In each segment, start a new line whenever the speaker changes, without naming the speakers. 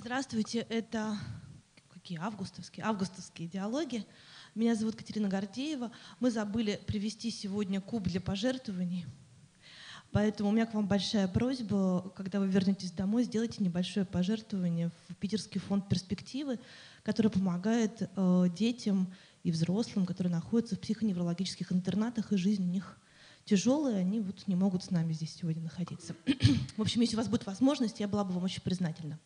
Здравствуйте, это какие августовские? Августовские диалоги. Меня зовут Катерина Гордеева. Мы забыли привести сегодня куб для пожертвований. Поэтому у меня к вам большая просьба, когда вы вернетесь домой, сделайте небольшое пожертвование в Питерский фонд перспективы, который помогает э, детям и взрослым, которые находятся в психоневрологических интернатах, и жизнь у них тяжелая, они вот не могут с нами здесь сегодня находиться. в общем, если у вас будет возможность, я была бы вам очень признательна.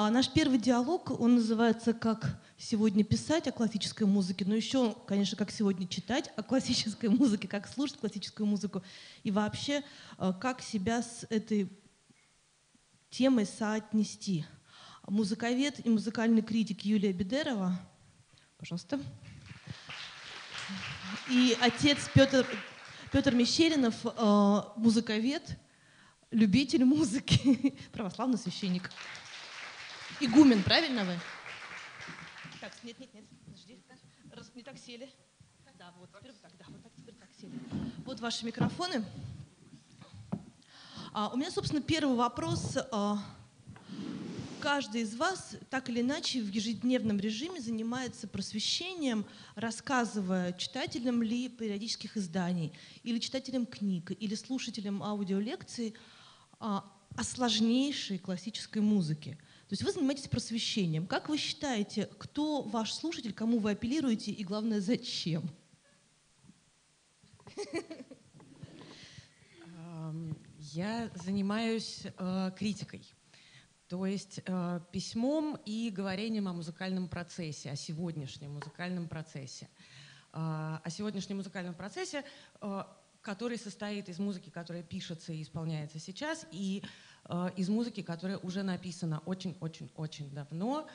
А наш первый диалог, он называется «Как сегодня писать о классической музыке», но еще, конечно, «Как сегодня читать о классической музыке», «Как слушать классическую музыку» и вообще, э, как себя с этой темой соотнести. Музыковед и музыкальный критик Юлия Бедерова, пожалуйста, и отец Петр, Петр Мещеринов, э, музыковед, любитель музыки, православный священник. Игумен, правильно вы? Так, нет, нет, нет, подожди. Раз не так сели. Да, вот, теперь так, да, вот так, теперь так сели. Вот ваши микрофоны. А, у меня, собственно, первый вопрос. А, каждый из вас так или иначе в ежедневном режиме занимается просвещением, рассказывая читателям ли периодических изданий, или читателям книг, или слушателям аудиолекций а, о сложнейшей классической музыке. То есть вы занимаетесь просвещением. Как вы считаете, кто ваш слушатель, кому вы апеллируете и, главное, зачем?
Я занимаюсь э, критикой, то есть э, письмом и говорением о музыкальном процессе, о сегодняшнем музыкальном процессе. Э, о сегодняшнем музыкальном процессе, э, который состоит из музыки, которая пишется и исполняется сейчас, и Э, из музыки, которая уже написана очень-очень-очень давно,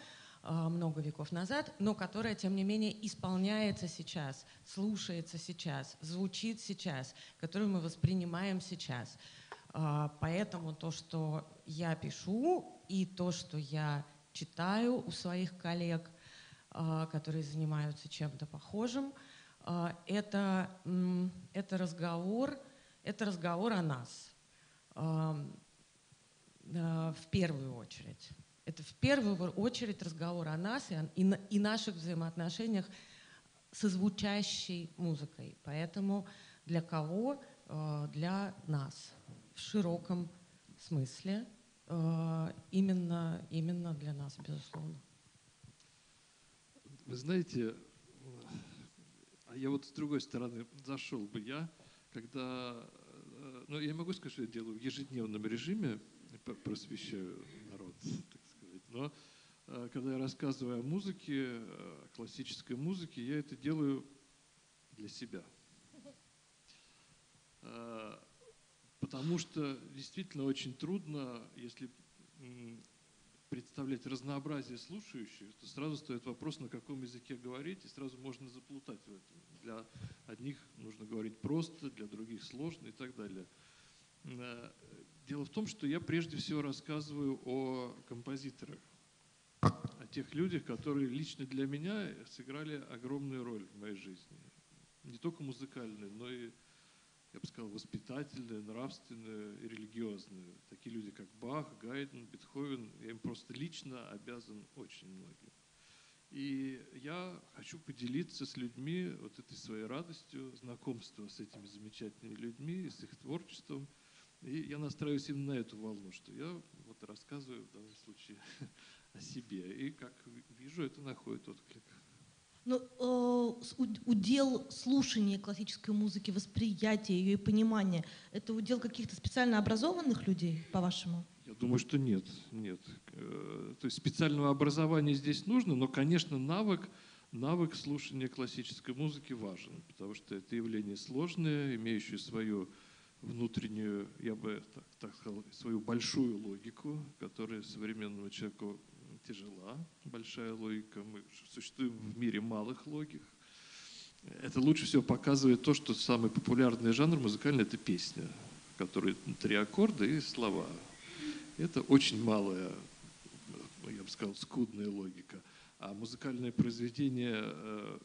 э, много веков назад, но которая, тем не менее, исполняется сейчас, слушается сейчас, звучит сейчас, которую мы воспринимаем сейчас. Э, поэтому то, что я пишу, и то, что я читаю у своих коллег, которые занимаются чем-то похожим, это, это разговор, это разговор о нас эм, Э, в первую очередь. Это в первую очередь разговор о нас и, и, и наших взаимоотношениях со звучащей музыкой. Поэтому для кого? Э, для нас в широком смысле. Э, именно, именно для нас, безусловно.
Вы знаете, я вот с другой стороны зашел бы я, когда, ну я могу сказать, что я делаю в ежедневном режиме, просвещаю народ, так сказать. Но э, когда я рассказываю о музыке, о классической музыке, я это делаю для себя. Э, потому что действительно очень трудно, если представлять разнообразие слушающих, то сразу стоит вопрос, на каком языке говорить, и сразу можно заплутать в этом. Для одних нужно говорить просто, для других сложно и так далее. Дело в том, что я прежде всего рассказываю о композиторах, о тех людях, которые лично для меня сыграли огромную роль в моей жизни. Не только музыкальную, но и, я бы сказал, воспитательную, нравственную и религиозную. Такие люди, как Бах, Гайден, Бетховен, я им просто лично обязан очень многим. И я хочу поделиться с людьми вот этой своей радостью, знакомства с этими замечательными людьми, с их творчеством – и я настраиваюсь именно на эту волну, что я вот рассказываю в данном случае о себе. И как вижу, это находит отклик.
Но ну, э, удел слушания классической музыки, восприятия ее и понимания, это удел каких-то специально образованных людей, по-вашему?
Я думаю, что нет, нет. Э, то есть специального образования здесь нужно, но, конечно, навык, навык слушания классической музыки важен, потому что это явление сложное, имеющее свою внутреннюю, я бы так, так сказал, свою большую логику, которая современному человеку тяжела, большая логика. Мы существуем в мире малых логик. Это лучше всего показывает то, что самый популярный жанр музыкальный – это песня, в которой три аккорда и слова. Это очень малая, я бы сказал, скудная логика. А музыкальное произведение э,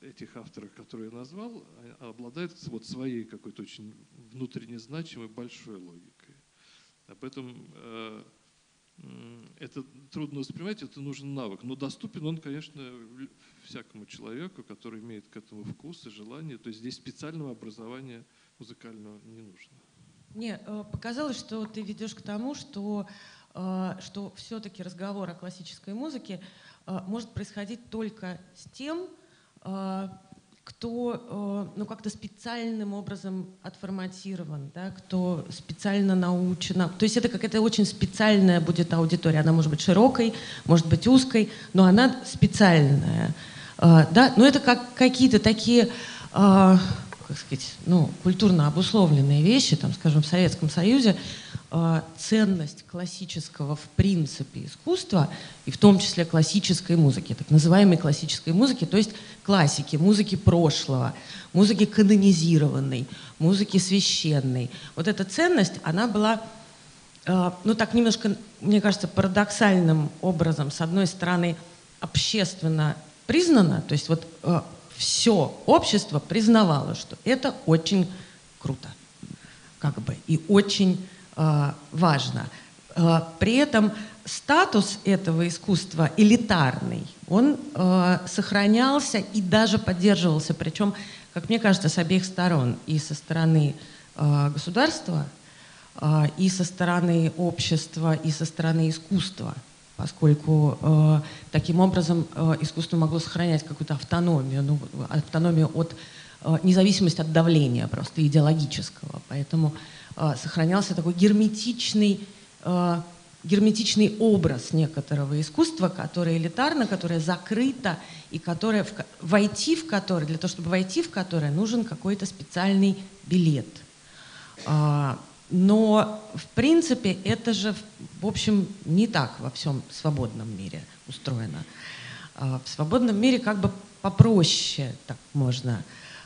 этих авторов, которые я назвал, обладают вот своей какой-то очень внутренне значимой большой логикой. Об этом э, это трудно воспринимать, это нужен навык. Но доступен он, конечно, всякому человеку, который имеет к этому вкус и желание. То есть здесь специального образования музыкального не нужно.
Мне э, показалось, что ты ведешь к тому, что, э, что все-таки разговор о классической музыке может происходить только с тем, кто ну, как-то специальным образом отформатирован, да, кто специально научен. То есть это какая-то очень специальная будет аудитория. Она может быть широкой, может быть узкой, но она специальная. Да? Но это как какие-то такие как сказать, ну, культурно обусловленные вещи, там, скажем, в Советском Союзе, э, ценность классического в принципе искусства, и в том числе классической музыки, так называемой классической музыки, то есть классики, музыки прошлого, музыки канонизированной, музыки священной. Вот эта ценность, она была, э, ну так немножко, мне кажется, парадоксальным образом, с одной стороны, общественно признана, то есть вот э, все общество признавало, что это очень круто, как бы, и очень э, важно. Э, при этом статус этого искусства элитарный, он э, сохранялся и даже поддерживался, причем, как мне кажется, с обеих сторон, и со стороны э, государства, э, и со стороны общества, и со стороны искусства – поскольку э, таким образом э, искусство могло сохранять какую-то автономию, ну, автономию от э, независимость от давления просто идеологического. Поэтому э, сохранялся такой герметичный, э, герметичный образ некоторого искусства, которое элитарно, которое закрыто и которое, в, войти в которое, для того, чтобы войти в которое, нужен какой-то специальный билет. Но, в принципе, это же, в общем, не так во всем свободном мире устроено. А, в свободном мире как бы попроще, так можно,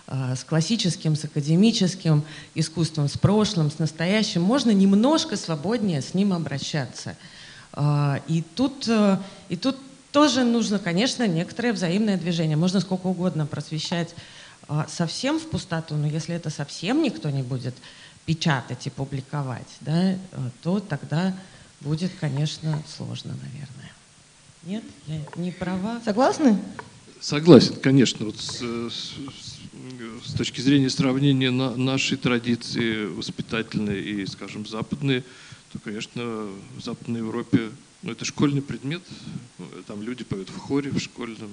а, с классическим, с академическим искусством, с прошлым, с настоящим, можно немножко свободнее с ним обращаться. А, и тут, э, и тут тоже нужно, конечно, некоторое взаимное движение. Можно сколько угодно просвещать совсем в пустоту, но если это совсем никто не будет печатать и публиковать, да, э, то тогда будет, конечно, сложно, наверное. Нет, я не права.
Согласны?
Согласен, конечно. Вот с, с, с точки зрения сравнения на, нашей традиции воспитательной и, скажем, западной, то, конечно, в Западной Европе ну, это школьный предмет. Там люди поют в хоре в школьном.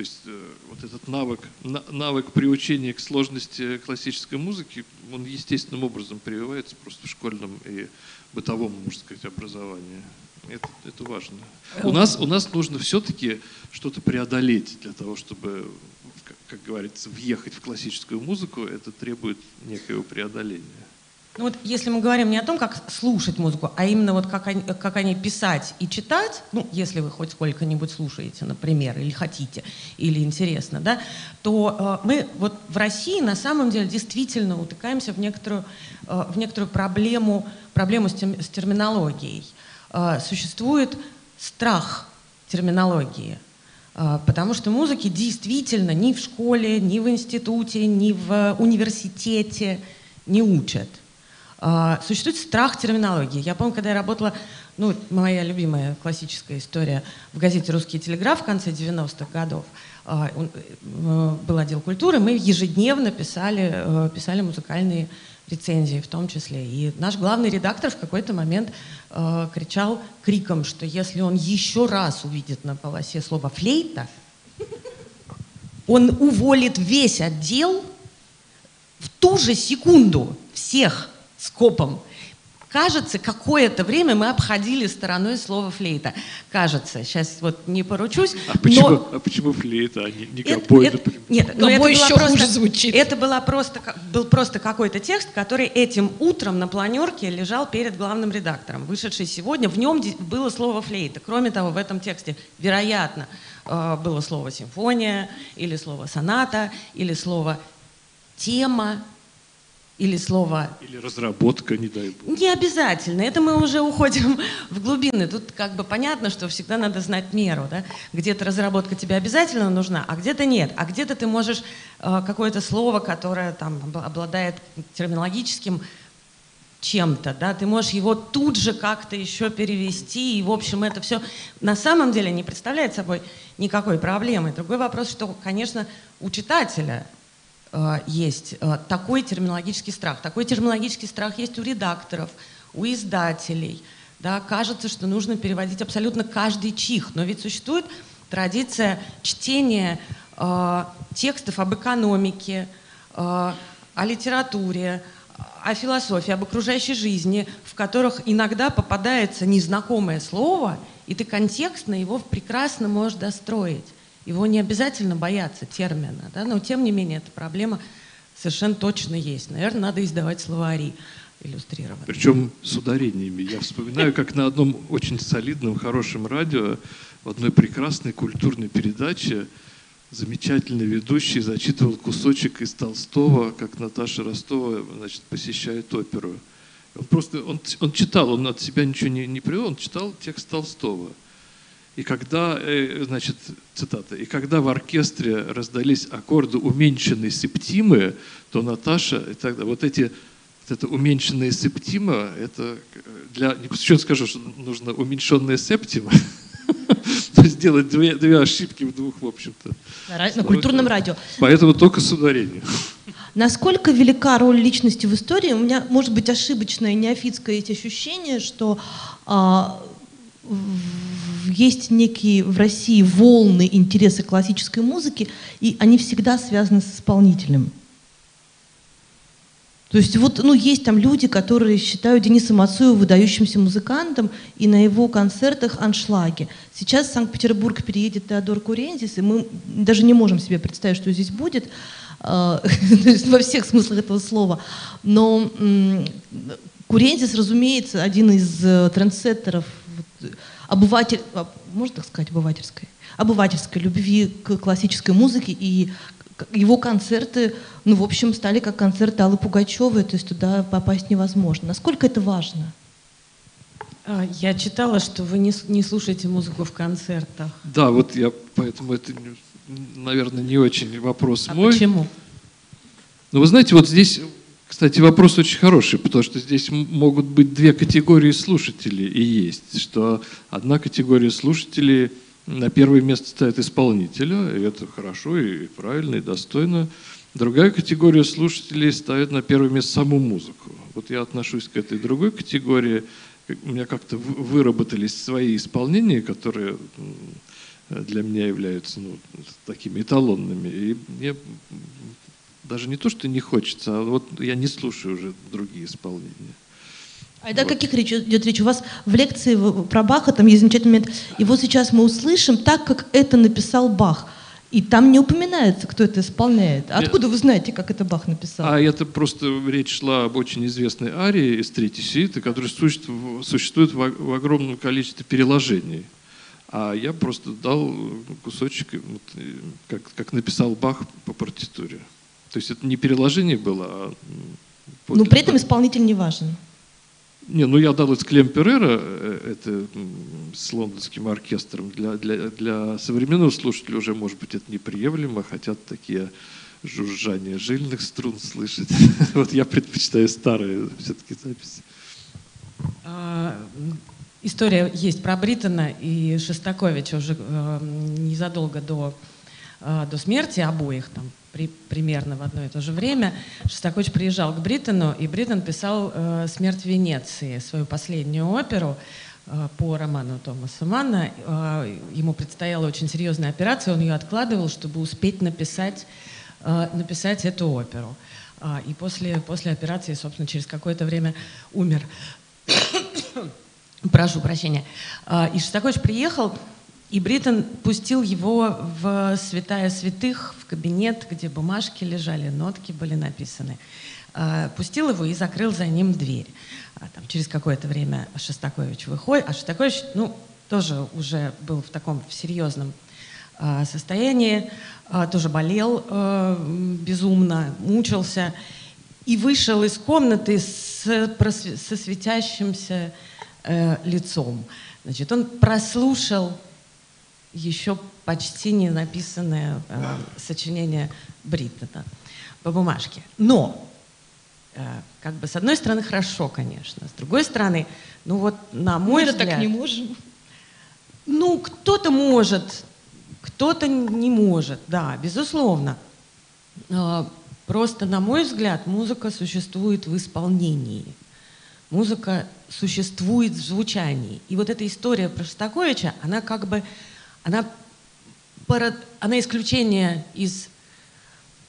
То есть э, вот этот навык, навык приучения к сложности классической музыки, он естественным образом прививается просто в школьном и бытовом, можно сказать, образовании. Это, это важно. У нас, у нас нужно все-таки что-то преодолеть для того, чтобы, как, как говорится, въехать в классическую музыку. Это требует некоего преодоления.
Ну вот если мы говорим не о том, как слушать музыку, а именно вот как они, как они писать и читать, ну, если вы хоть сколько-нибудь слушаете, например, или хотите, или интересно, да, то э, мы вот в России на самом деле действительно утыкаемся в некоторую, э, в некоторую проблему, проблему с, тем, с терминологией. Э, существует страх терминологии, э, потому что музыки действительно ни в школе, ни в институте, ни в университете не учат. А, существует страх терминологии. Я помню, когда я работала, ну, моя любимая классическая история в газете «Русский телеграф» в конце 90-х годов, а, э, был отдел культуры, мы ежедневно писали, э, писали музыкальные рецензии в том числе. И наш главный редактор в какой-то момент э, кричал криком, что если он еще раз увидит на полосе слово «флейта», он уволит весь отдел в ту же секунду всех скопом. Кажется, какое-то время мы обходили стороной слово флейта. Кажется, сейчас вот не поручусь.
А почему, но... а почему флейта, а не, не гобой, это,
это, Нет, но это еще просто, хуже звучит. Это была просто, был просто какой-то текст, который этим утром на планерке лежал перед главным редактором, вышедший сегодня. В нем было слово флейта. Кроме того, в этом тексте, вероятно, э, было слово симфония, или слово соната, или слово тема, или слово...
Или разработка, не дай бог.
Не обязательно. Это мы уже уходим в глубины. Тут как бы понятно, что всегда надо знать меру. Да? Где-то разработка тебе обязательно нужна, а где-то нет. А где-то ты можешь э, какое-то слово, которое там обладает терминологическим чем-то, да, ты можешь его тут же как-то еще перевести, и, в общем, это все на самом деле не представляет собой никакой проблемы. Другой вопрос, что, конечно, у читателя есть э, такой терминологический страх. Такой терминологический страх есть у редакторов, у издателей. Да, кажется, что нужно переводить абсолютно каждый чих, но ведь существует традиция чтения э, текстов об экономике, э, о литературе, о философии, об окружающей жизни, в которых иногда попадается незнакомое слово, и ты контекстно его прекрасно можешь достроить. Его не обязательно бояться термина, да? но тем не менее эта проблема совершенно точно есть. Наверное, надо издавать словари иллюстрированные.
Причем с ударениями. Я вспоминаю, как на одном очень солидном, хорошем радио в одной прекрасной культурной передаче замечательный ведущий зачитывал кусочек из Толстого, как Наташа Ростова значит, посещает оперу. Он просто, он, он читал, он от себя ничего не, не привел, он читал текст Толстого. И когда, э, значит, цитата, и когда в оркестре раздались аккорды уменьшенной септимы, то Наташа, и тогда вот эти вот это уменьшенная септима, это для, еще скажу, что нужно уменьшенная септима, то есть делать две, две ошибки в двух, в общем-то.
На, на культурном радио.
Поэтому только с ударением.
Насколько велика роль личности в истории? У меня может быть ошибочное, неофитское эти ощущение, что а, есть некие в России волны интереса классической музыки, и они всегда связаны с исполнителем. То есть вот, ну, есть там люди, которые считают Дениса Мацуева выдающимся музыкантом, и на его концертах аншлаги. Сейчас в Санкт-Петербург переедет Теодор Курензис, и мы даже не можем себе представить, что здесь будет, а, во всех смыслах этого слова. Но Курензис, разумеется, один из э, трендсеттеров обыватель, а, можно так сказать, обывательской, обывательской любви к классической музыке и его концерты, ну, в общем, стали как концерты Аллы Пугачевой, то есть туда попасть невозможно. Насколько это важно?
А, я читала, что вы не, не слушаете музыку в концертах.
Да, вот я поэтому это, наверное, не очень вопрос
а
мой.
Почему?
Ну, вы знаете, вот здесь, кстати, вопрос очень хороший, потому что здесь могут быть две категории слушателей и есть, что одна категория слушателей – на первое место ставят исполнителя, и это хорошо, и правильно, и достойно. Другая категория слушателей ставит на первое место саму музыку. Вот я отношусь к этой другой категории. У меня как-то выработались свои исполнения, которые для меня являются ну, такими эталонными. И мне даже не то, что не хочется, а вот я не слушаю уже другие исполнения.
А это вот. о каких речь идет речь? У вас в лекции про Баха там есть замечательный момент. Вот сейчас мы услышим так, как это написал Бах. И там не упоминается, кто это исполняет. Откуда вы знаете, как это Бах написал?
А это просто речь шла об очень известной арии из третьей сюиты, которая существует, существует в огромном количестве переложений. А я просто дал кусочек, как, как написал Бах по партитуре. То есть это не переложение было, а...
Но при этом исполнитель не важен.
Не, ну я дал из Клем Перера, э, это с лондонским оркестром. Для, для, для современного слушателя уже, может быть, это неприемлемо, хотят такие жужжания жильных струн слышать. Вот я предпочитаю старые все-таки записи.
А, история есть про Бриттона и Шостаковича уже э, незадолго до, э, до смерти обоих, там, при, примерно в одно и то же время. Шостакович приезжал к Бриттону, и Бриттон писал э, «Смерть Венеции», свою последнюю оперу э, по роману Томаса Манна. Э, ему предстояла очень серьезная операция, он ее откладывал, чтобы успеть написать, э, написать эту оперу. Э, и после, после операции, собственно, через какое-то время умер. Прошу прощения. Э, и Шостакович приехал, и Бриттон пустил его в святая святых, в кабинет, где бумажки лежали, нотки были написаны. А, пустил его и закрыл за ним дверь. А там, через какое-то время Шостакович выходит, а Шостакович ну, тоже уже был в таком в серьезном а, состоянии, тоже болел безумно, мучился, и вышел из комнаты с, со светящимся э, лицом. Значит, он прослушал еще почти не написанное э, сочинение Бриттона по бумажке. Но э, как бы с одной стороны хорошо, конечно, с другой стороны, ну вот на мой
Мы
взгляд...
так не можем.
Ну, кто-то может, кто-то не может, да, безусловно. А, просто, на мой взгляд, музыка существует в исполнении. Музыка существует в звучании. И вот эта история про Шостаковича, она как бы, она, она исключение из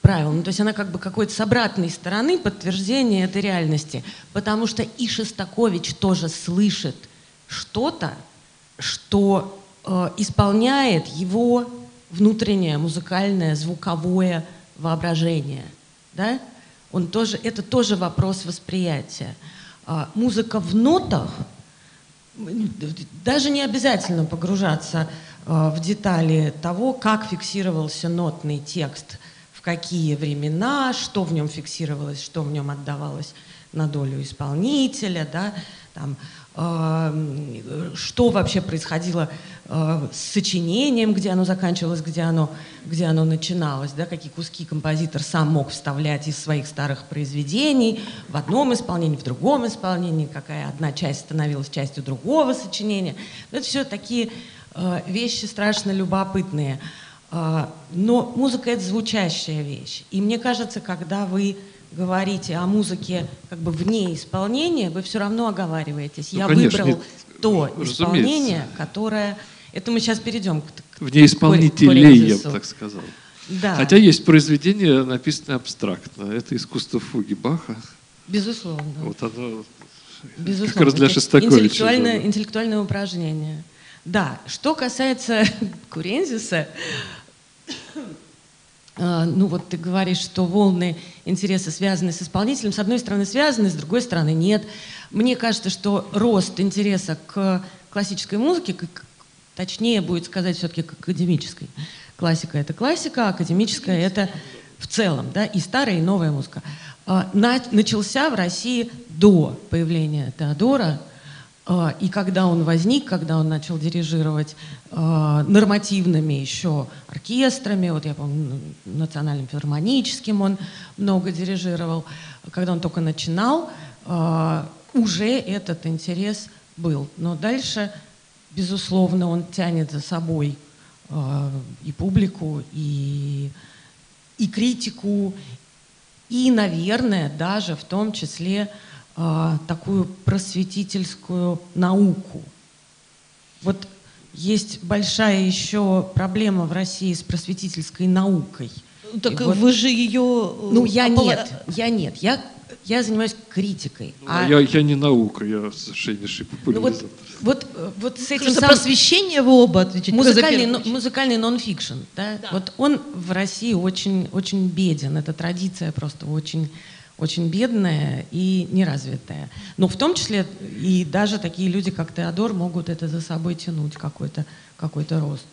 правил. Ну, то есть она как бы какой-то с обратной стороны подтверждение этой реальности. Потому что и Шостакович тоже слышит что-то, что э, исполняет его внутреннее музыкальное, звуковое воображение. Да? Он тоже, это тоже вопрос восприятия. А, музыка в нотах, даже не обязательно погружаться в детали того, как фиксировался нотный текст, в какие времена, что в нем фиксировалось, что в нем отдавалось на долю исполнителя, да, там, что вообще происходило э, с сочинением, где оно заканчивалось, где оно, где оно начиналось, да, какие куски композитор сам мог вставлять из своих старых произведений в одном исполнении, в другом исполнении, какая одна часть становилась частью другого сочинения. Это все такие э, вещи страшно любопытные. Э, но музыка — это звучащая вещь. И мне кажется, когда вы говорите о музыке как бы вне исполнения, вы все равно оговариваетесь.
Ну,
Я
конечно,
выбрал
нет,
то
разумеется.
исполнение, которое... Это мы сейчас перейдем к, к
Вне исполнителей, я бы так сказал.
Да,
Хотя есть произведения, написанные абстрактно. Это искусство фуги Баха.
безусловно.
Вот оно
безусловно.
как раз для
Это
Шостаковича.
Интеллектуальное,
было.
интеллектуальное упражнение. Да, что касается Курензиса, э, ну вот ты говоришь, что волны интереса связаны с исполнителем. С одной стороны связаны, с другой стороны нет. Мне кажется, что рост интереса к классической музыке, к- точнее будет сказать все-таки к академической. Классика — это классика, а академическая — это в целом, да, и старая, и новая музыка. На- начался в России до появления Теодора, и когда он возник, когда он начал дирижировать а, нормативными еще оркестрами, вот я помню, национальным филармоническим он много дирижировал, когда он только начинал, а, уже этот интерес был. Но дальше, безусловно, он тянет за собой а, и публику, и, и критику, и, наверное, даже в том числе а, такую просветительскую науку. Вот есть большая еще проблема в России с просветительской наукой.
Ну, Так
И вот-
вы же ее... э,
Ну, я
опола-
нет, я нет, я, я занимаюсь критикой.
Ну,
А-
я, я не наука, я совершеннейший
ну,
популяризатор.
вот, вот, э, вот с этим
За
самым-
просвещение вы оба отвечаете.
Музыкальный, но- музыкальный нон-фикшн, да?
Да.
Вот он в России очень, очень беден. Это традиция просто очень, очень бедная и неразвитая. Но в том числе и даже такие люди, как Теодор, могут это за собой тянуть, какой-то какой рост.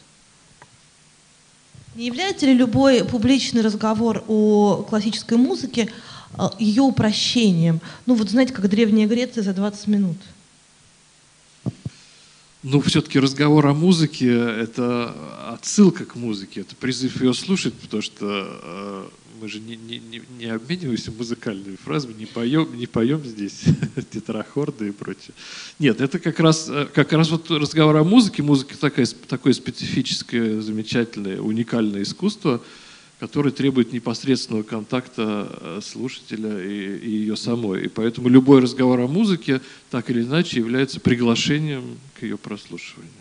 Не является ли любой публичный разговор о классической музыке э, ее упрощением? Ну вот знаете, как Древняя Греция за 20 минут.
Ну, все-таки разговор о музыке – это отсылка к музыке, это призыв ее слушать, потому что э, мы же не, не, не, обмениваемся музыкальными фразами, не поем, не поем здесь тетрахорды и прочее. Нет, это как раз, э, как раз вот разговор о музыке. Музыка такая, такое специфическое, замечательное, уникальное искусство, которое требует непосредственного контакта э, слушателя и, и ее самой. И поэтому любой разговор о музыке так или иначе является приглашением к ее прослушиванию.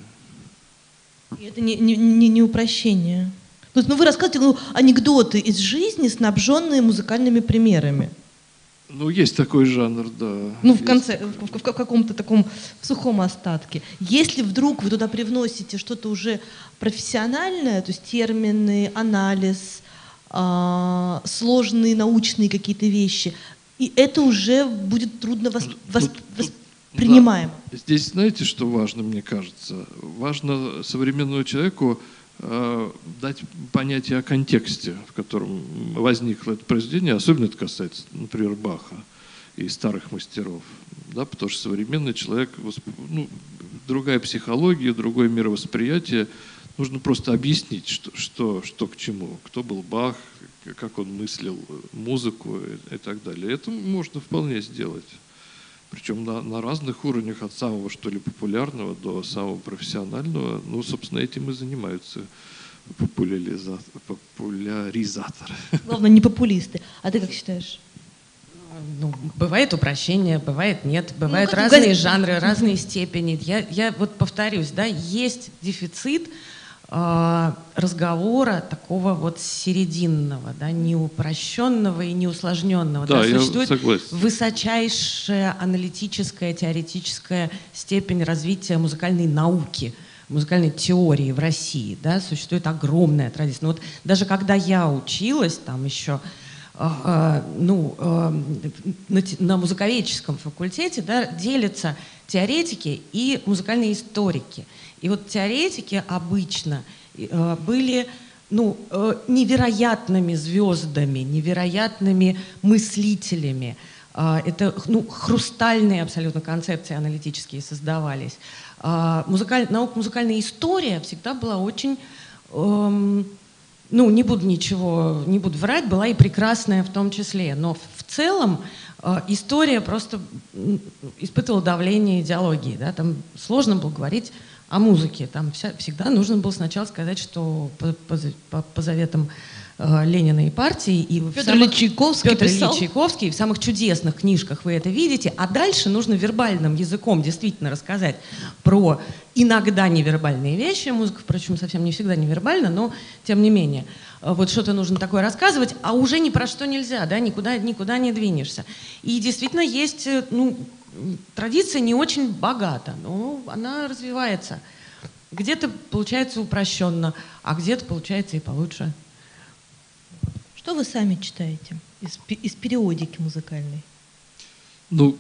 И это не, не, не упрощение. То есть, ну, вы рассказываете ну, анекдоты из жизни, снабженные музыкальными примерами.
Ну, есть такой жанр, да.
Ну, в конце, в, в- в каком-то таком сухом остатке. Если вдруг вы туда привносите что-то уже профессиональное, то есть термины, анализ, а, сложные научные какие-то вещи, и это уже будет трудно вос-
Ну,
вос-
тут-
воспринимаемо.
Здесь знаете, что важно, мне кажется? Важно современному человеку э, дать понятие о контексте, в котором возникло это произведение. Особенно это касается, например, Баха и старых мастеров. Да, потому что современный человек, ну, другая психология, другое мировосприятие. Нужно просто объяснить, что, что, что к чему. Кто был Бах, как он мыслил музыку и так далее. Это можно вполне сделать. Причем на, на разных уровнях, от самого, что ли, популярного до самого профессионального. Ну, собственно, этим и занимаются популяризаторы.
Главное, не популисты. А ты как считаешь?
Ну, бывает упрощение, бывает нет, ну, бывают ну, разные газ... жанры, разные степени. Я, я вот повторюсь, да, есть дефицит разговора такого вот серединного, да, не упрощенного и не усложненного.
Да,
да,
существует согласен.
высочайшая аналитическая, теоретическая степень развития музыкальной науки музыкальной теории в России, да, существует огромная традиция. Но вот даже когда я училась, там еще а, ну, а, на, на музыковедческом факультете да, делятся теоретики и музыкальные историки. И вот теоретики обычно а, были ну, невероятными звездами, невероятными мыслителями. Это ну, хрустальные абсолютно концепции аналитические создавались. Музыкаль... Наука музыкальная история всегда была очень эм, ну, не буду ничего, не буду врать, была и прекрасная в том числе. Но в целом э, история просто испытывала давление идеологии. Да? Там сложно было говорить о музыке. Там вся, всегда нужно было сначала сказать, что по, по, по, по заветам Э, Ленина и партии. И
Петр самых, Чайковский
Петр
писал.
Ильич Чайковский. В самых чудесных книжках вы это видите. А дальше нужно вербальным языком действительно рассказать про иногда невербальные вещи. Музыка, впрочем, совсем не всегда невербальна, но тем не менее. Э, вот что-то нужно такое рассказывать, а уже ни про что нельзя, да, никуда, никуда не двинешься. И действительно есть, э, ну, традиция не очень богата, но она развивается. Где-то получается упрощенно, а где-то получается и получше.
Что вы сами читаете из, из периодики музыкальной?
Ну,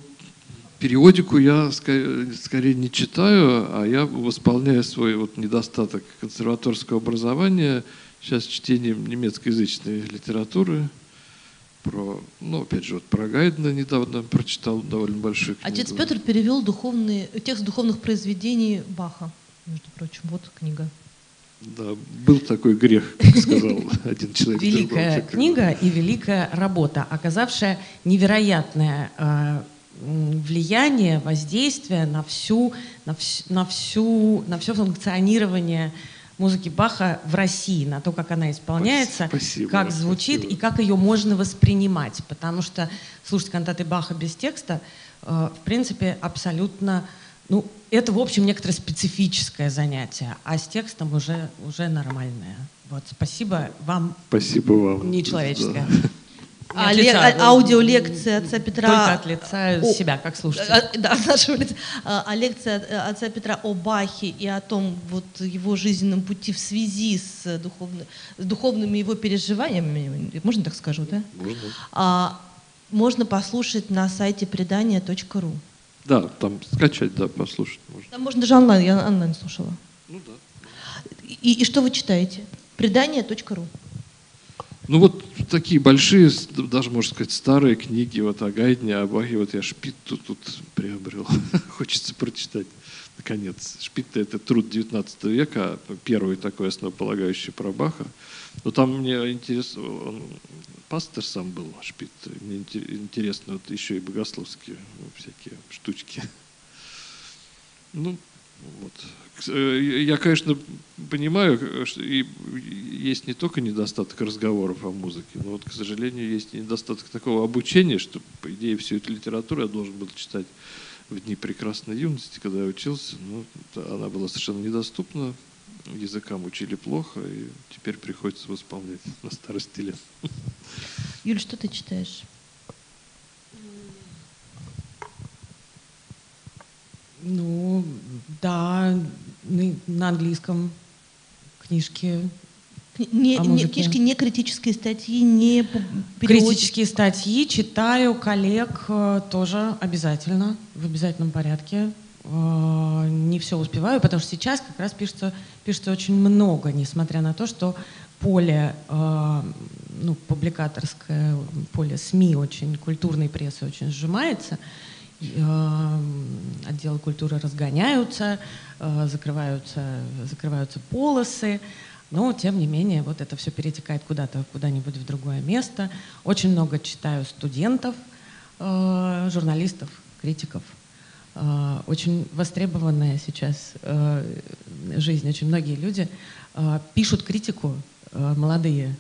периодику я скорее, скорее не читаю, а я восполняю свой вот недостаток консерваторского образования сейчас чтением немецкоязычной литературы. Про, ну, опять же, вот про Гайдена недавно прочитал довольно большую книгу.
Отец Петр перевел духовные, текст духовных произведений Баха, между прочим. Вот книга.
Да, был такой грех, как сказал один человек.
Великая книга и великая работа, оказавшая невероятное э, влияние, воздействие на всю, на, вс, на всю, на все функционирование музыки Баха в России, на то, как она исполняется,
спасибо,
как звучит
спасибо.
и как ее можно воспринимать. Потому что слушать кантаты Баха без текста, э, в принципе, абсолютно ну, это, в общем, некоторое специфическое занятие, а с текстом уже, уже нормальное. Вот, спасибо вам.
Спасибо вам.
Нечеловеческое.
Да. А, ле- а, аудиолекция отца Петра...
Только от лица о, себя, как слушатель. А,
да, от нашего лица. А, а лекция э, отца Петра о Бахе и о том вот его жизненном пути в связи с, духовно, с духовными его переживаниями, можно так скажу, да?
Можно.
А, можно послушать на сайте предания.ру.
Да, там скачать, да, послушать можно.
Там можно даже онлайн, я онлайн слушала.
Ну да.
И, и что вы читаете? Предание.ру.
Ну вот такие большие, даже можно сказать, старые книги вот о Гайдне, о Бахе, вот я Шпит тут, приобрел. Хочется прочитать. Наконец. Шпит это труд 19 века, первый такой основополагающий про Баха. Но там мне интересно, он пастор сам был, Шпит. Мне интересно вот еще и богословские всякие штучки. Ну, вот. Э, я, конечно, понимаю, что и есть не только недостаток разговоров о музыке, но вот, к сожалению, есть недостаток такого обучения, что, по идее, всю эту литературу я должен был читать в дни прекрасной юности, когда я учился. Но она была совершенно недоступна, языкам учили плохо, и теперь приходится восполнять на старости лет.
Юль, что ты читаешь?
Ну, да, на английском книжки.
Не, не, книжки не критические статьи, не перевод...
Критические статьи читаю коллег э, тоже обязательно, в обязательном порядке. Э, не все успеваю, потому что сейчас как раз пишется, пишется очень много, несмотря на то, что поле, э, ну, публикаторское поле СМИ очень, культурной прессы очень сжимается. Э, отделы культуры разгоняются, закрываются, закрываются полосы, Но, тем не менее, вот это все перетекает куда-то, куда-нибудь в другое место. Очень много читаю студентов, э, журналистов, критиков. Э, очень востребованная сейчас э, жизнь. Очень многие люди э, пишут критику, э, молодые,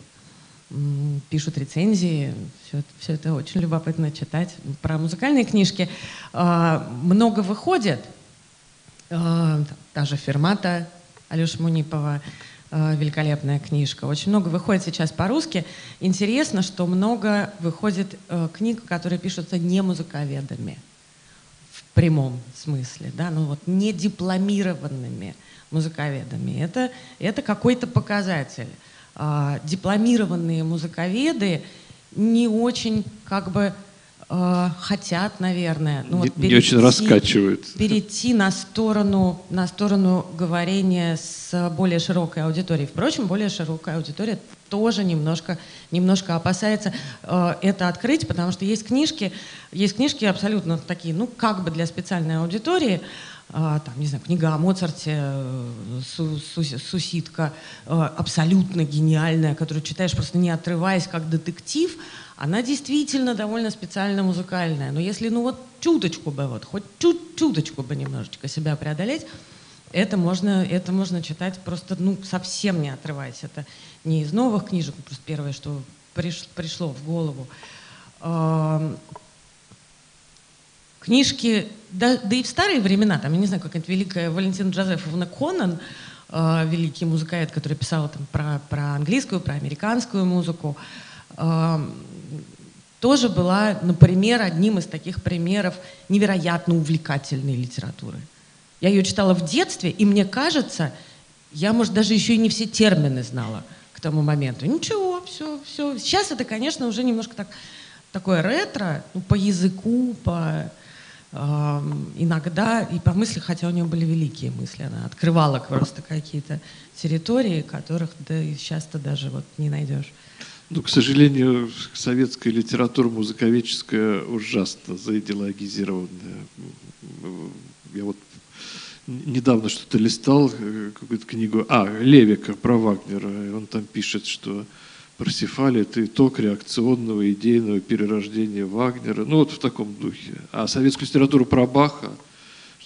пишут рецензии. Все, все это очень любопытно читать. Про музыкальные книжки э, много выходит. Э, даже Фермата Алеша Мунипова, э, великолепная книжка. Очень много выходит сейчас по-русски. Интересно, что много выходит э, книг, которые пишутся не музыковедами в прямом смысле, да, ну вот не дипломированными музыковедами. Это, это какой-то показатель. А, дипломированные музыковеды не очень как бы э, хотят, наверное,
ну, вот не, перейти, не очень раскачивают.
Перейти на сторону, на сторону говорения с более широкой аудиторией. Впрочем, более широкая аудитория тоже немножко, немножко опасается э, это открыть, потому что есть книжки, есть книжки абсолютно такие, ну, как бы для специальной аудитории, э, там, не знаю, книга о Моцарте, э, Су, Су, Суситка, э, абсолютно гениальная, которую читаешь просто не отрываясь, как детектив, она действительно довольно специально музыкальная. Но если ну вот чуточку бы, вот хоть чуть чуточку бы немножечко себя преодолеть, это можно, это можно читать просто ну, совсем не отрываясь. Это не из новых книжек, просто первое, что приш, пришло в голову. Книжки, да, да и в старые времена, там, я не знаю, какая-нибудь великая Валентина Джозефовна Конан, э, великий музыкант, который писал там, про, про английскую, про американскую музыку, тоже была, например, одним из таких примеров невероятно увлекательной литературы. Я ее читала в детстве, и мне кажется, я, может, даже еще и не все термины знала к тому моменту. Ничего, все, все. Сейчас это, конечно, уже немножко так, такое ретро, ну, по языку, по э, иногда и по мысли, хотя у нее были великие мысли, она открывала просто какие-то территории, которых да, сейчас-то даже вот не найдешь.
Ну, к сожалению, советская литература музыковедческая ужасно заидеологизированная. Я вот недавно что-то листал, э, какую-то книгу, а, Левика про Вагнера, и он там пишет, что Парсифаль – это итог реакционного идейного перерождения Вагнера, ну вот в таком духе. А советскую литературу про Баха –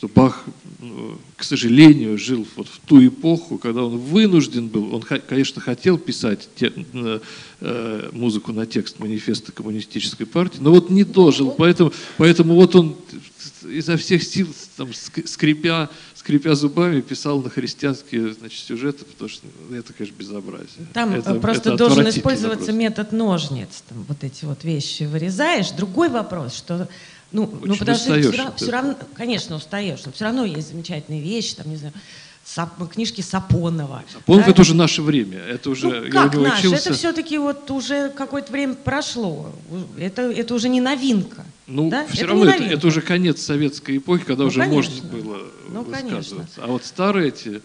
что Бах, ну, к сожалению, жил вот в ту эпоху, когда он вынужден был, он, конечно, хотел писать те, э, музыку на текст манифеста коммунистической партии, но вот не дожил, поэтому, поэтому вот он изо всех сил, там, скрипя, скрипя зубами, писал на христианские значит, сюжеты, потому что ну, это, конечно, безобразие.
Там
это,
просто это должен использоваться просто. метод ножниц, там, вот эти вот вещи вырезаешь. Другой вопрос, что ну, ну потому что все, равно, все равно, конечно, устаешь, но все равно есть замечательные вещи, там, не знаю, Сап, книжки Сапонова.
Сапонов да? это уже наше время. Это уже,
ну, как наше? Учился... Это все-таки вот уже какое-то время прошло. Это, это уже не новинка.
Ну,
да?
все это равно это, это уже конец советской эпохи, когда ну, уже конечно. можно было ну, высказываться. Конечно. А вот старые эти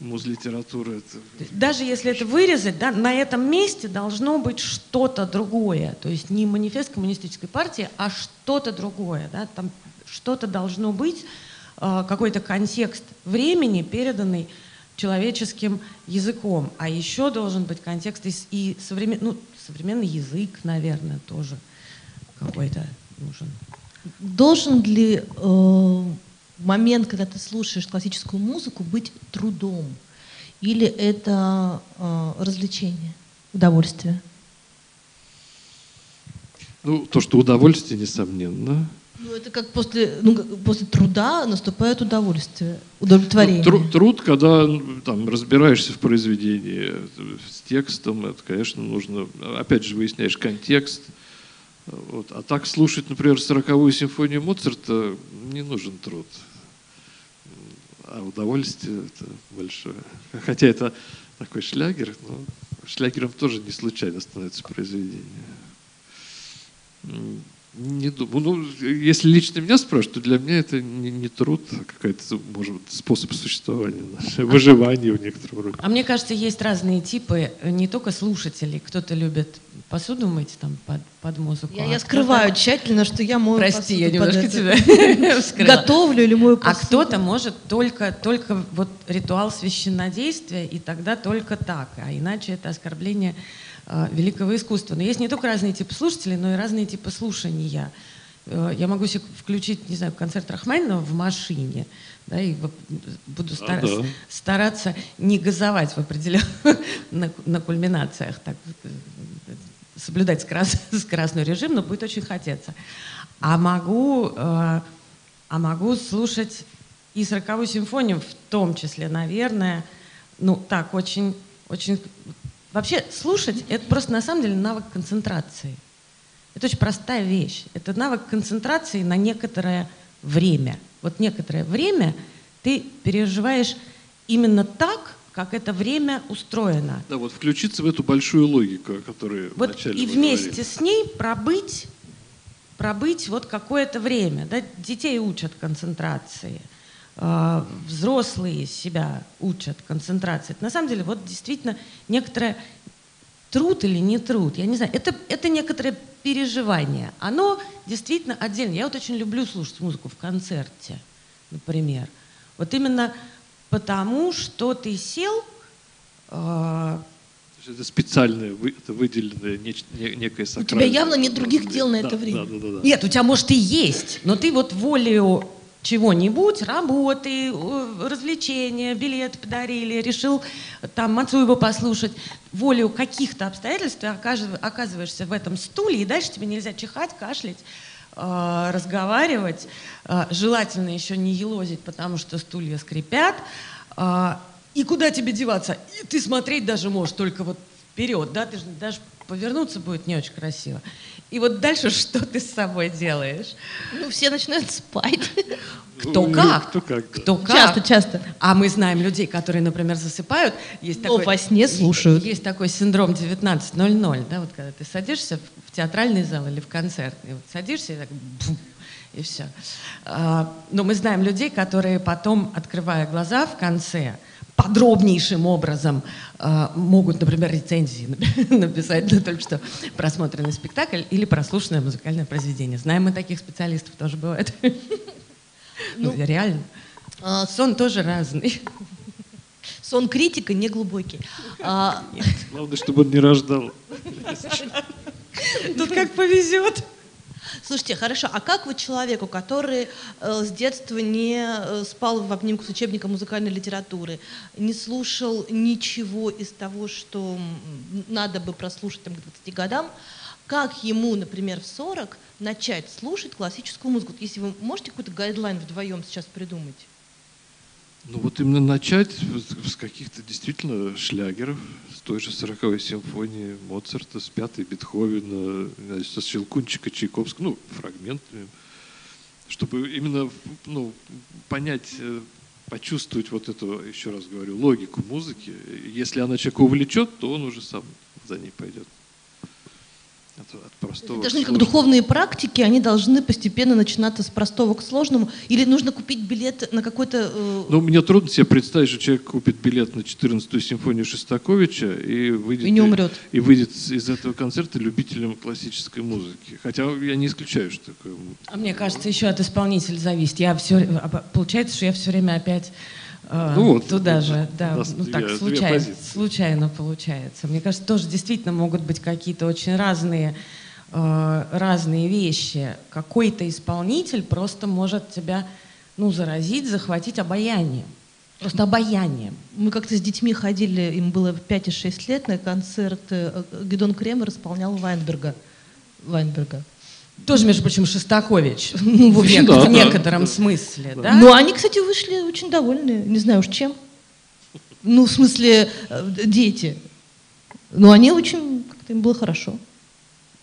музлитература. Это...
Даже если это вырезать, да, на этом месте должно быть что-то другое. То есть не манифест коммунистической партии, а что-то другое. Да, там что-то должно быть, э, какой-то контекст времени, переданный человеческим языком. А еще должен быть контекст и, и современ, ну, современный язык, наверное, тоже какой-то нужен.
Должен ли э, момент, когда ты слушаешь классическую музыку, быть трудом? Или это э, развлечение, удовольствие?
Ну, то, что удовольствие, несомненно.
Ну, это как после, ну, после труда наступает удовольствие, удовлетворение.
Ну, труд, труд, когда там, разбираешься в произведении с текстом, это, конечно, нужно, опять же, выясняешь контекст. Вот. А так слушать, например, сороковую симфонию Моцарта не нужен труд а удовольствие это большое. Хотя это такой шлягер, но шлягером тоже не случайно становится произведение. Не думаю. Ну, если лично меня спрашивают, то для меня это не, не труд, а какой-то, может быть, способ существования, выживания в некотором роде.
А мне кажется, есть разные типы, э, не только слушателей. Кто-то любит посуду мыть там под, под музыку.
Я,
а
я скрываю тщательно, что я мою
Прости, я
под
немножко
это.
тебя вскрыла.
Готовлю или мою
А
посуду.
кто-то может только, только вот ритуал священнодействия, и тогда только так, а иначе это оскорбление э, великого искусства. Но есть не только разные типы слушателей, но и разные типы слушания. Э, я могу себе включить, не знаю, концерт Рахманинова в машине, да, и буду
А,
стар-
да.
стараться не газовать в определенных на, на кульминациях, так, э, соблюдать скорос- скоростной режим, но будет очень хотеться. А могу, э, а могу слушать и сороковую симфонию в том числе, наверное, ну так очень, очень. Вообще слушать это просто на самом деле навык концентрации. Это очень простая вещь. Это навык концентрации на некоторое время. Вот некоторое время ты переживаешь именно так, как это время устроено.
Да, вот включиться в эту большую логику, о которой
Вот
вначале
и вместе
говорили.
с ней пробыть, пробыть вот какое-то время. Да? Детей учат концентрации, э, взрослые себя учат концентрации. Это на самом деле вот действительно некоторое труд или не труд, я не знаю, это, это некоторое переживание. Оно действительно отдельно. Я вот очень люблю слушать музыку в концерте, например. Вот именно потому, что ты сел, э,
То есть Это специальное, это выделенное неч- не- некое
У
сакральное.
тебя явно нет других дел на
Да,
это время.
Да, да, да, да.
Нет, у тебя, может, и есть, но ты вот волею чего-нибудь, работы, развлечения, билет подарили, решил там Мацуева послушать, волею каких-то обстоятельств ты оказываешься в этом стуле, и дальше тебе нельзя чихать, кашлять, э, разговаривать, э, желательно еще не елозить, потому что стулья скрипят, э, и куда тебе деваться? И ты смотреть даже можешь только вот вперед, да, ты же даже повернуться будет не очень красиво. И вот дальше что ты с собой делаешь?
Ну, все начинают спать.
Кто
Ну,
как?
Кто как, да.
Кто как?
Часто, часто.
А мы знаем людей, которые, например, засыпают. Есть
Но
такой,
во сне слушают.
Есть такой синдром 19.00, да, вот когда ты садишься в театральный зал или в концерт, и вот садишься и так бум, и все. но мы знаем людей, которые потом, открывая глаза в конце, подробнейшим образом а, могут, например, рецензии написать на только что просмотренный спектакль или прослушанное музыкальное произведение. Знаем мы таких специалистов, тоже бывает. Ну, реально.
А,
Сон тоже разный.
Сон критика не глубокий. А,
Главное, чтобы он не рождал.
Тут как повезет.
Слушайте, хорошо, а как вы человеку, который э, с детства не э, спал в обнимку с учебником музыкальной литературы, не слушал ничего из того, что надо бы прослушать там, к 20 годам, как ему, например, в 40 начать слушать классическую музыку? Вот Если вы можете какой-то гайдлайн вдвоем сейчас придумать?
Ну вот именно начать с каких-то действительно шлягеров, с той же 40-й симфонии Моцарта, с пятой Бетховена, знаю, со Щелкунчика, Чайковского, ну, фрагментами, чтобы именно ну, понять, э, почувствовать вот эту, еще раз говорю, логику музыки. Если она человека увлечет, то он уже сам за ней пойдет. От, от простого
Должны
к
как духовные практики, они должны постепенно начинаться с простого к сложному, или нужно купить билет на какой-то... э,
Ну, мне трудно себе представить, что человек купит билет на 14-ю симфонию Шостаковича и выйдет,
И не умрет.
и выйдет с- из этого концерта любителем классической музыки. Хотя я не исключаю, что такое.
А мне кажется, еще от исполнителя зависит. Я все, получается, что я все время опять
Ну вот,
туда
вот,
же. Да, ну
две-
так случайно, случайно получается. Мне кажется, тоже действительно могут быть какие-то очень разные э, разные вещи. Какой-то исполнитель просто может тебя ну, заразить, захватить обаянием. Просто обаянием.
Мы как-то с детьми ходили, им было 5 и 6 лет, на концерт э, Гедон Кремер исполнял Вайнберга. Вайнберга.
Тоже, между прочим, Шостакович.
Ну, в общем,
да,
в некотором
да.
смысле,
Да.
да?
Но они, кстати, вышли очень довольны, не знаю уж чем. Ну, в смысле, э, дети. Но они очень, как-то им было хорошо.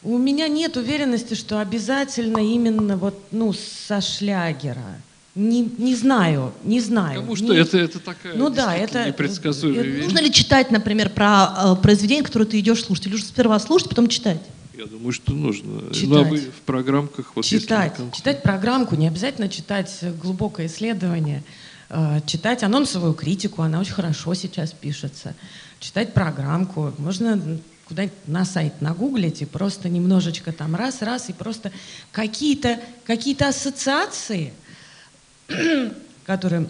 У меня нет уверенности, что обязательно именно вот, ну, со шлягера. Не, не знаю, не знаю.
Потому что
Не-
это, это такая
Ну да, это-
непредсказуемая
это
вещь.
Нужно ли читать, например, про э, произведение, которое ты идешь слушать? Или уже сперва слушать, потом читать?
Я думаю, что нужно.
Читать.
Ну, а вы в программках... Вот если
читать,
концерт-
читать программку, не обязательно читать глубокое исследование, Э, читать анонсовую критику, она очень хорошо сейчас пишется, читать программку, можно куда-нибудь на сайт нагуглить и просто немножечко там раз-раз, и просто какие-то какие ассоциации, которые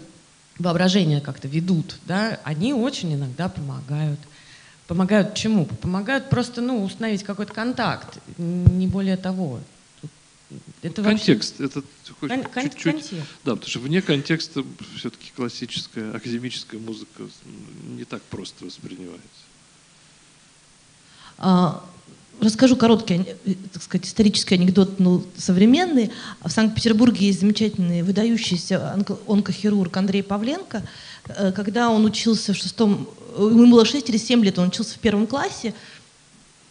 воображение как-то ведут, да, они очень иногда помогают. Помогают чему? Помогают просто ну, установить какой-то контакт, не более того. Это вообще-
Контекст. Это хоть
Кон- кон-
чуть-чуть...
контекст.
Да, потому что вне контекста все-таки классическая, академическая музыка не так просто воспринимается.
А, Расскажу короткий, э, так сказать, исторический анекдот, ну, современный. В Санкт-Петербурге есть замечательный, выдающийся онко- онкохирург Андрей Павленко. Э, Когда он учился в шестом, ему было 6 или 7 лет, он учился в первом классе.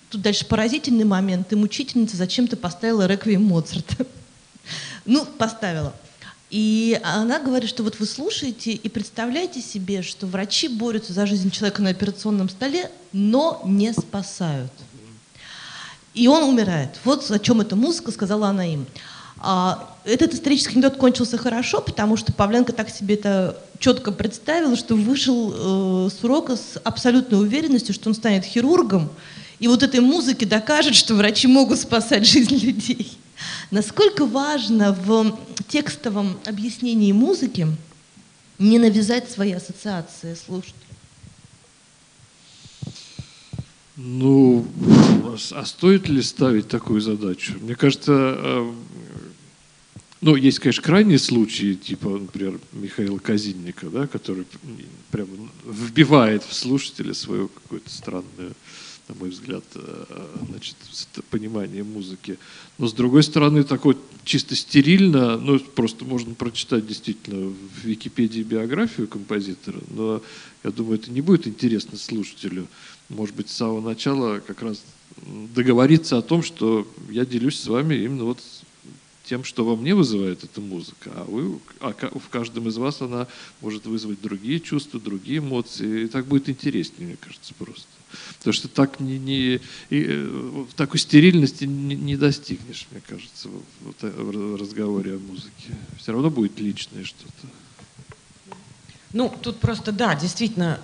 Тут дальше поразительный момент. Им учительница зачем-то поставила реквием Моцарта. Ну, поставила. И она говорит, что вот вы слушаете и представляете себе, что врачи борются за жизнь человека на операционном столе, но не спасают. И он умирает. Вот о чем эта музыка, сказала она им. А, этот исторический анекдот кончился хорошо, потому что Павленко так себе это четко представил, что вышел э, с урока с абсолютной уверенностью, что он станет хирургом, и вот этой музыке докажет, что врачи могут спасать жизнь людей. Насколько важно в текстовом объяснении музыки не навязать свои ассоциации слушателю?
Ну, а- стоит ли ставить такую задачу? Мне кажется, э, ну, есть, конечно, крайние случаи, типа, например, Михаила Казинника, да, который прямо вбивает в слушателя свое какое-то странное, на мой взгляд, э, значит, понимание музыки. Но, с другой стороны, такой чисто стерильно, ну, просто можно прочитать действительно в Википедии биографию композитора, но я думаю, это не будет интересно слушателю. Может быть, с самого начала как раз договориться о том, что я делюсь с вами именно вот тем, что во мне вызывает эта музыка, а, вы, а в каждом из вас она может вызвать другие чувства, другие эмоции, и так будет интереснее, мне кажется, просто. Потому что так не, не, и, э, в такой стерильности не, не достигнешь, мне кажется, в, в разговоре о музыке. Все равно будет личное что-то.
Ну, тут просто, да, действительно,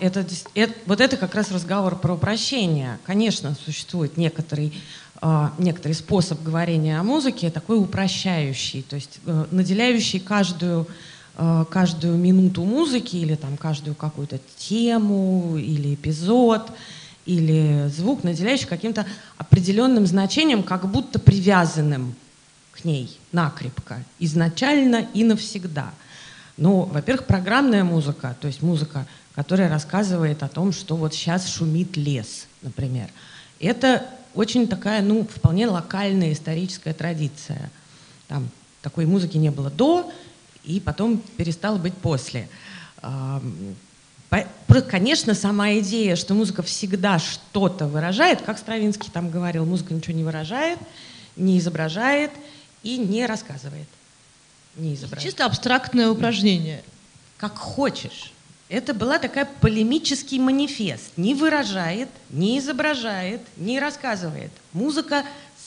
э, это, это- вот это как раз разговор про упрощение. Конечно, существует некоторый, э, некоторый способ говорения о музыке, такой упрощающий, то есть э, наделяющий каждую, каждую минуту музыки или там каждую какую-то тему или эпизод или звук, наделяющий каким-то определенным значением, как будто привязанным к ней накрепко, изначально и навсегда. Ну, во-первых, программная музыка, то есть музыка, которая рассказывает о том, что вот сейчас шумит лес, например. Это очень такая, ну, вполне локальная историческая традиция. Там такой музыки не было до, и потом перестало быть после. Конечно, сама идея, что музыка всегда что-то выражает, как Стравинский там говорил, музыка ничего не выражает, не изображает и не рассказывает. Не изображает
Чисто абстрактное упражнение.
как хочешь. Это была такая полемический манифест. Не выражает, не изображает, не рассказывает. Музыка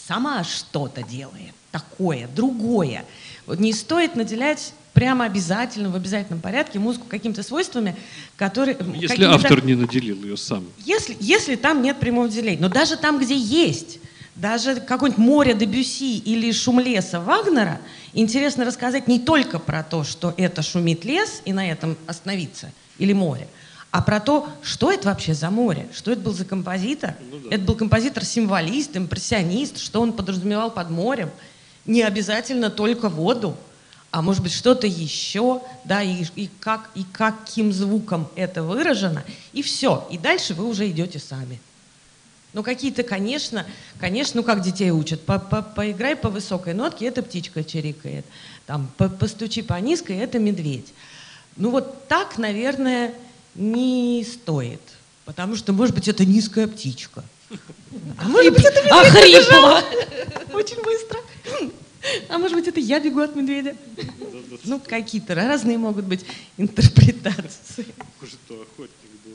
сама что-то делает, такое, другое. Вот не стоит наделять прямо обязательно, в обязательном порядке музыку какими-то свойствами, которые...
Если автор не наделил ее сам.
если, если там нет прямого деления, но даже там, где есть, даже какое-нибудь море Дебюси или шум леса Вагнера, интересно рассказать не только про то, что это шумит лес, и на этом остановиться, или море, а про то, что это вообще за море, что это был за композитор. Это был композитор-символист, импрессионист, что он подразумевал под морем. Не обязательно только воду, а может быть что-то еще, да, и, и, как, и каким звуком это выражено, и все. И дальше вы уже идете сами. Ну, какие-то, конечно, конечно, ну, как детей учат, по -по поиграй по высокой нотке, это птичка чирикает, там, по постучи по низкой, это медведь. Ну, вот так, наверное, не стоит, потому что, может быть, это низкая птичка. А может быть, это медведь
Охрипла.
очень быстро. А может быть, это я бегу от медведя? Ну, какие-то разные могут быть интерпретации.
Может, то охотник был.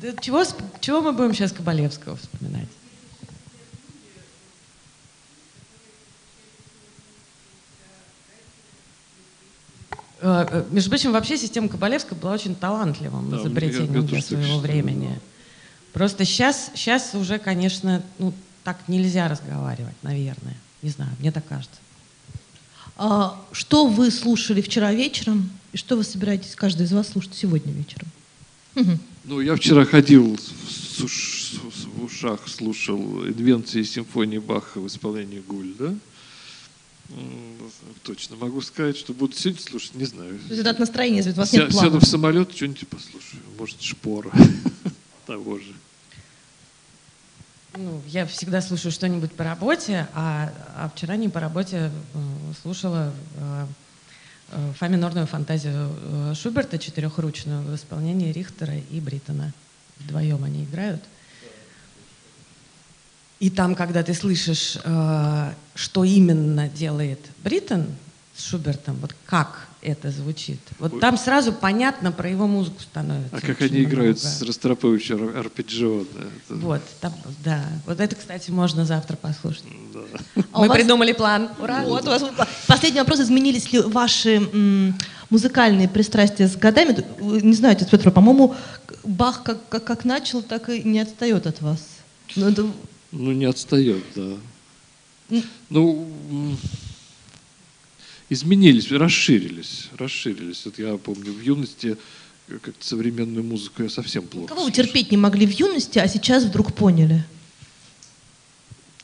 Да?
Чего, чего мы будем сейчас Кабалевского вспоминать? Э, э, между прочим, вообще система Кабалевского была очень талантливым да, изобретением для своего времени. Просто сейчас, сейчас уже, конечно, ну, так нельзя разговаривать, наверное. Не знаю, мне так кажется.
А что вы слушали вчера вечером и что вы собираетесь каждый из вас слушать сегодня вечером?
Ну, я вчера ходил в ушах, слушал инвенции симфонии Баха в исполнении Гульда. Точно могу сказать, что буду сегодня слушать, не знаю.
То есть это от настроения у вас нет
плана? Сяду в самолет, что-нибудь послушаю. Может, шпора того же.
Ну, я всегда слушаю что-нибудь по работе, а, а вчера не по работе слушала э, э, фа минорную фантазию э, Шуберта четырехручную в исполнении Рихтера и Бриттона. Вдвоем они играют. И там, когда ты слышишь, э, что именно делает Бриттон с Шубертом, вот как это звучит, вот там сразу понятно про его музыку становится.
А как они много. играют с Ростроповичем арпеджио. Да,
это... Вот, там, да. Вот это, кстати, можно завтра послушать. Да. А Мы вас... придумали план. Ура!
Вот, у вас... Последний вопрос. Изменились ли ваши м, музыкальные пристрастия с годами? Не знаю, отец Петр, по-моему, Бах как, как, как начал, так и не отстает от вас.
Ну, это ну, не отстает, да. Ну, изменились, расширились, расширились. Вот я помню, в юности как-то современную музыку я совсем плохо
Кого вы терпеть не могли в юности, а сейчас вдруг поняли?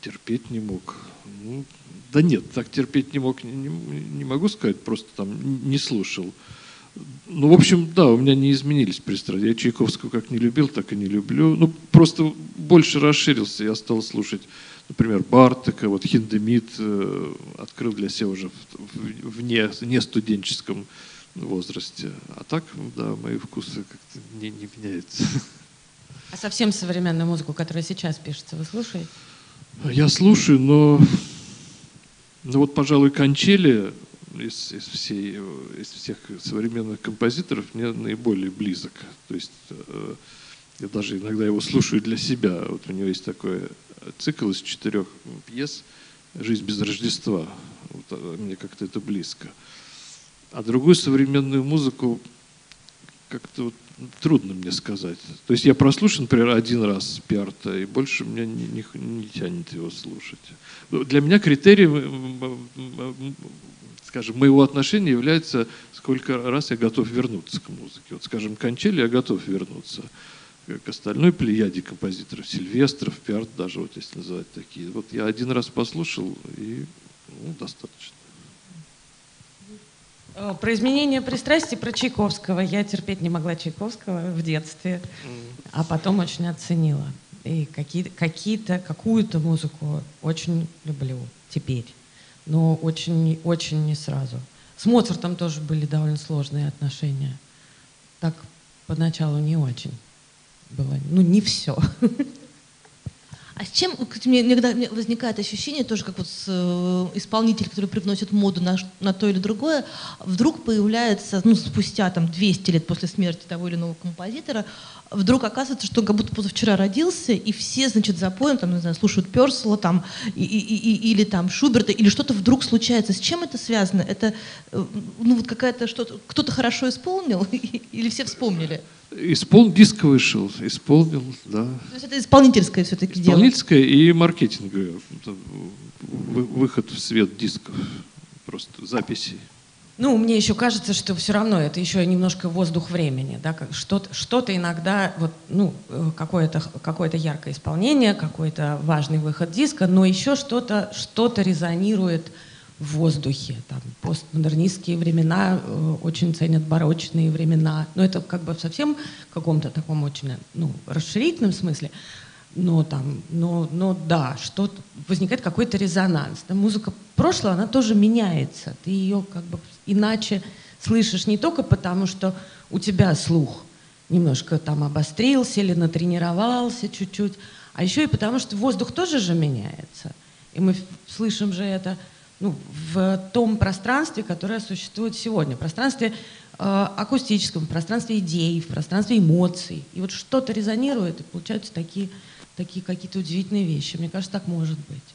Терпеть не мог. Ну, да нет, так терпеть не мог, не, не могу сказать, просто там не слушал. Ну, в общем, да, у меня не изменились пристрастия. Я Чайковского как не любил, так и не люблю. Ну, просто больше расширился. Я стал слушать, например, Бартака, вот Хиндемит э, открыл для себя уже в, в не, не студенческом возрасте. А так, да, мои вкусы как-то не, не меняются.
А совсем современную музыку, которая сейчас пишется, вы слушаете?
Я слушаю, но ну вот, пожалуй, Кончели из, из, всей, из всех современных композиторов мне наиболее близок. То есть э, я даже иногда его слушаю для себя. Вот у него есть такой цикл из четырех пьес «Жизнь без Рождества». Вот, э, мне как-то это близко. А другую современную музыку как-то вот трудно мне сказать. То есть я прослушал, например, один раз Пиарта, и больше меня не, не, не тянет его слушать. Для меня критерий скажем, моего отношения является, сколько раз я готов вернуться к музыке. Вот, скажем, Кончели я готов вернуться к остальной плеяде композиторов, Сильвестров, Пиарт даже, вот если называть такие. Вот я один раз послушал, и ну, достаточно.
Э, про изменение пристрастий, про Чайковского. Я терпеть не могла Чайковского в детстве, а потом очень оценила. И какие-то, какие-то, какую-то музыку очень люблю теперь но очень, очень не сразу. С Моцартом тоже были довольно сложные отношения. Так поначалу не очень было. Ну, не все.
А с чем, мне иногда возникает ощущение, тоже как вот с, э, исполнитель, который привносит моду на, на то или другое, вдруг появляется, ну, спустя там 200 лет после смерти того или иного композитора, вдруг оказывается, что он как будто позавчера родился, и все, значит, запоем, там, не знаю, слушают Персела, там, и, и, и, или там Шуберта, или что-то вдруг случается. С чем это связано? Это, э, ну, вот какая-то что-то, кто-то хорошо исполнил, или все вспомнили?
Испол... Диск вышел, исполнил, да.
То есть это исполнительское все-таки
дело? Исполнительское и маркетинговое. Выход в свет дисков, просто записей.
Ну, мне еще кажется, что все равно это еще немножко воздух времени, да, что-то, что-то иногда, вот, ну, э, какое-то, какое-то яркое исполнение, какой-то важный выход диска, но еще что-то, что-то резонирует в воздухе. Там, постмодернистские времена э, очень ценят барочные времена, но это как бы в совсем каком-то таком очень, ну, расширительном смысле. Но там, но, но да, что возникает какой-то резонанс. Да, музыка прошлого, она тоже меняется. Ты ее как бы иначе слышишь не только потому, что у тебя слух немножко там обострился или натренировался чуть-чуть, а еще и потому, что воздух тоже же меняется. И мы слышим же это ну, в том пространстве, которое существует сегодня. Пространстве э, акустическом, в пространстве идей, в пространстве эмоций. И вот что-то резонирует, и получаются такие, такие какие-то удивительные вещи. Мне кажется, так может быть.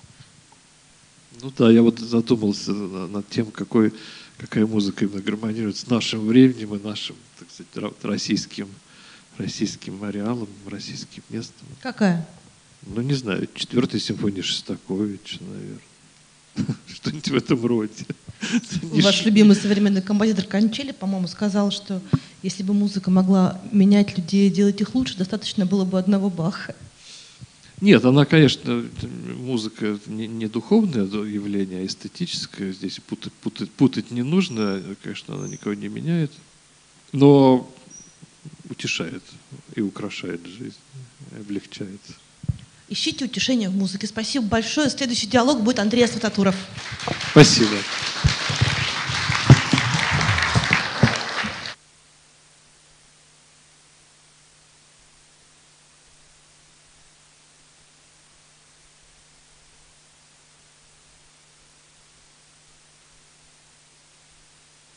Ну да, я вот задумался над тем, какой, какая музыка именно гармонирует с нашим временем и нашим, так сказать, российским, российским ареалом, российским местом.
Какая?
Ну, не знаю, четвертая симфония Шостаковича, наверное. Что-нибудь в этом роде.
Ваш любимый современный композитор Кончели, по-моему, сказал, что если бы музыка могла менять людей делать их лучше, достаточно было бы одного Баха.
Нет, она, конечно, музыка не, не духовное явление, а эстетическое. Здесь путать, путать, путать не нужно, конечно, она никого не меняет, но утешает и украшает жизнь, облегчает.
Ищите утешение в музыке. Спасибо большое. Следующий диалог будет Андрей Асвататуров.
Спасибо.